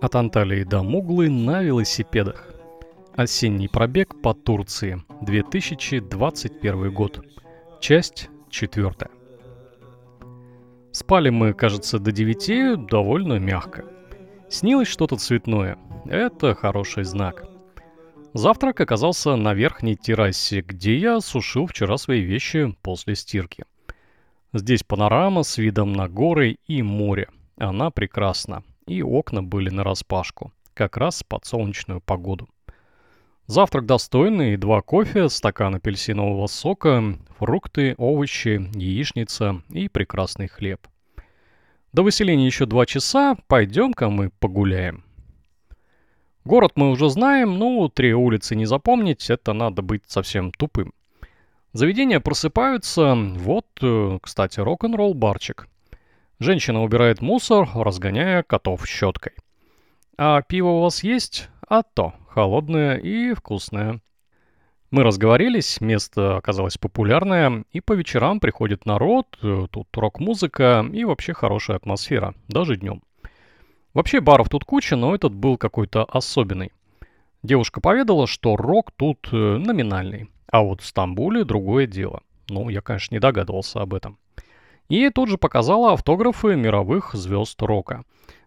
От Анталии до Муглы на велосипедах. Осенний пробег по Турции. 2021 год. Часть четвертая. Спали мы, кажется, до 9 довольно мягко. Снилось что-то цветное. Это хороший знак. Завтрак оказался на верхней террасе, где я сушил вчера свои вещи после стирки. Здесь панорама с видом на горы и море. Она прекрасна и окна были нараспашку, как раз под солнечную погоду. Завтрак достойный, два кофе, стакан апельсинового сока, фрукты, овощи, яичница и прекрасный хлеб. До выселения еще два часа, пойдем-ка мы погуляем. Город мы уже знаем, но три улицы не запомнить, это надо быть совсем тупым. Заведения просыпаются, вот, э, кстати, рок-н-ролл барчик. Женщина убирает мусор, разгоняя котов щеткой. А пиво у вас есть? А то, холодное и вкусное. Мы разговорились, место оказалось популярное, и по вечерам приходит народ, тут рок-музыка и вообще хорошая атмосфера, даже днем. Вообще баров тут куча, но этот был какой-то особенный. Девушка поведала, что рок тут э, номинальный, а вот в Стамбуле другое дело. Ну, я, конечно, не догадывался об этом. И тут же показала автографы мировых звезд рока.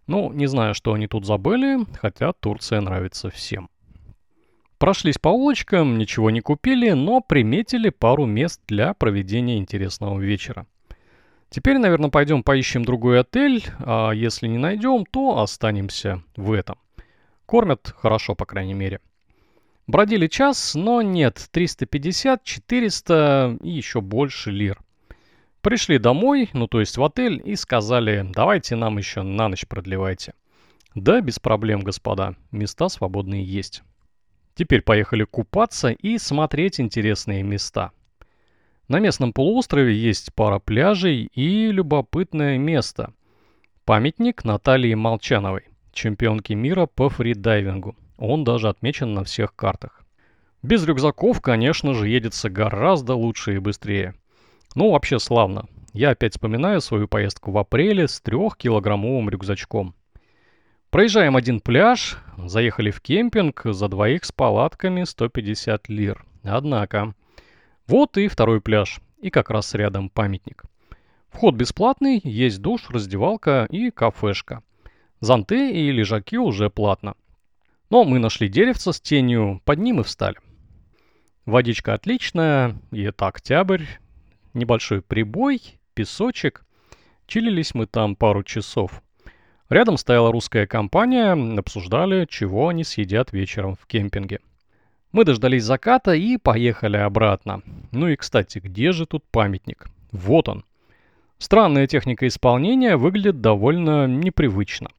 Ну, не знаю, что они тут забыли, хотя Турция нравится всем. Прошлись по улочкам, ничего не купили, но приметили пару мест для проведения интересного вечера. Теперь, наверное, пойдем поищем другой отель, а если не найдем, то останемся в этом. Кормят хорошо, по крайней мере. Бродили час, но нет, 350, 400 и еще больше лир. Пришли домой, ну то есть в отель, и сказали, давайте нам еще на ночь продлевайте. Да, без проблем, господа, места свободные есть. Теперь поехали купаться и смотреть интересные места. На местном полуострове есть пара пляжей и любопытное место. Памятник Натальи Молчановой, чемпионке мира по фридайвингу. Он даже отмечен на всех картах. Без рюкзаков, конечно же, едется гораздо лучше и быстрее. Ну, вообще славно. Я опять вспоминаю свою поездку в апреле с трехкилограммовым рюкзачком. Проезжаем один пляж, заехали в кемпинг, за двоих с палатками 150 лир. Однако, вот и второй пляж, и как раз рядом памятник. Вход бесплатный, есть душ, раздевалка и кафешка. Зонты и лежаки уже платно. Но мы нашли деревце с тенью, под ним и встали. Водичка отличная, и это октябрь, небольшой прибой, песочек. Чилились мы там пару часов. Рядом стояла русская компания, обсуждали, чего они съедят вечером в кемпинге. Мы дождались заката и поехали обратно. Ну и, кстати, где же тут памятник? Вот он. Странная техника исполнения выглядит довольно непривычно.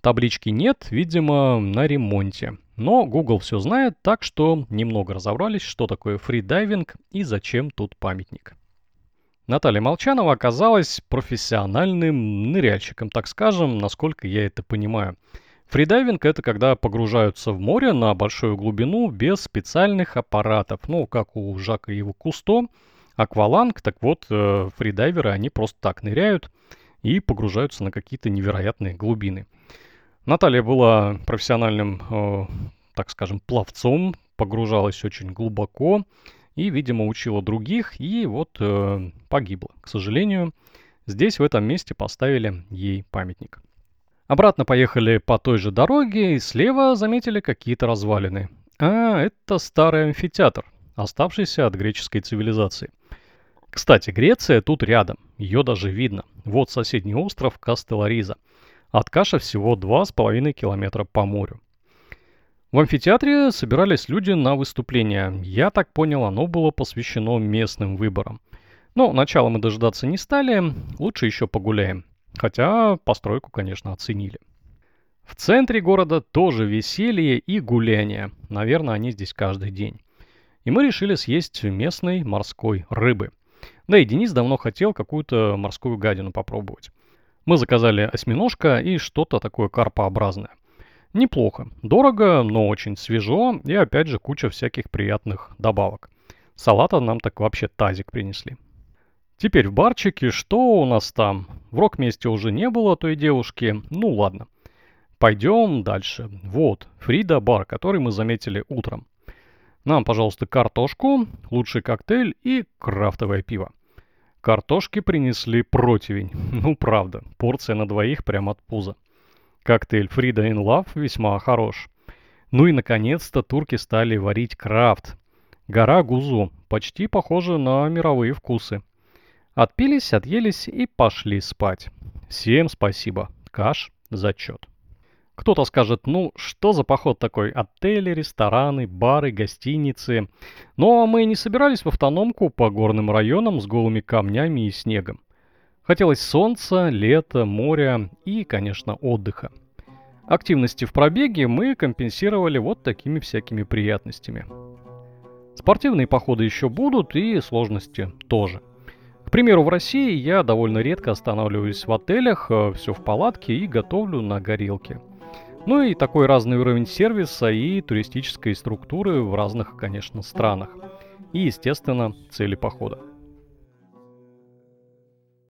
Таблички нет, видимо, на ремонте. Но Google все знает, так что немного разобрались, что такое фридайвинг и зачем тут памятник. Наталья Молчанова оказалась профессиональным ныряльщиком, так скажем, насколько я это понимаю. Фридайвинг – это когда погружаются в море на большую глубину без специальных аппаратов. Ну, как у Жака Ива Кусто, акваланг, так вот, э, фридайверы, они просто так ныряют и погружаются на какие-то невероятные глубины. Наталья была профессиональным, э, так скажем, пловцом, погружалась очень глубоко, и, видимо, учила других, и вот э, погибла. К сожалению, здесь, в этом месте, поставили ей памятник. Обратно поехали по той же дороге, и слева заметили какие-то развалины. А, это старый амфитеатр, оставшийся от греческой цивилизации. Кстати, Греция тут рядом, ее даже видно. Вот соседний остров Кастелариза. От Каша всего 2,5 километра по морю. В амфитеатре собирались люди на выступление. Я так понял, оно было посвящено местным выборам. Но начала мы дожидаться не стали, лучше еще погуляем. Хотя постройку, конечно, оценили. В центре города тоже веселье и гуляние. Наверное, они здесь каждый день. И мы решили съесть местной морской рыбы. Да и Денис давно хотел какую-то морскую гадину попробовать. Мы заказали осьминожка и что-то такое карпообразное. Неплохо. Дорого, но очень свежо и опять же куча всяких приятных добавок. Салата нам так вообще тазик принесли. Теперь в барчике, что у нас там? В рок-месте уже не было той девушки, ну ладно. Пойдем дальше. Вот, Фрида бар, который мы заметили утром. Нам, пожалуйста, картошку, лучший коктейль и крафтовое пиво. Картошки принесли противень. Ну, правда, порция на двоих прямо от пуза. Коктейль Фрида in Love весьма хорош. Ну и, наконец-то, турки стали варить крафт. Гора Гузу, почти похожа на мировые вкусы. Отпились, отъелись и пошли спать. Всем спасибо. Каш, зачет. Кто-то скажет, ну, что за поход такой? Отели, рестораны, бары, гостиницы. Но мы не собирались в автономку по горным районам с голыми камнями и снегом. Хотелось солнца, лета, моря и, конечно, отдыха. Активности в пробеге мы компенсировали вот такими всякими приятностями. Спортивные походы еще будут и сложности тоже. К примеру, в России я довольно редко останавливаюсь в отелях, э, все в палатке и готовлю на горелке. Ну и такой разный уровень сервиса и туристической структуры в разных, конечно, странах. И, естественно, цели похода.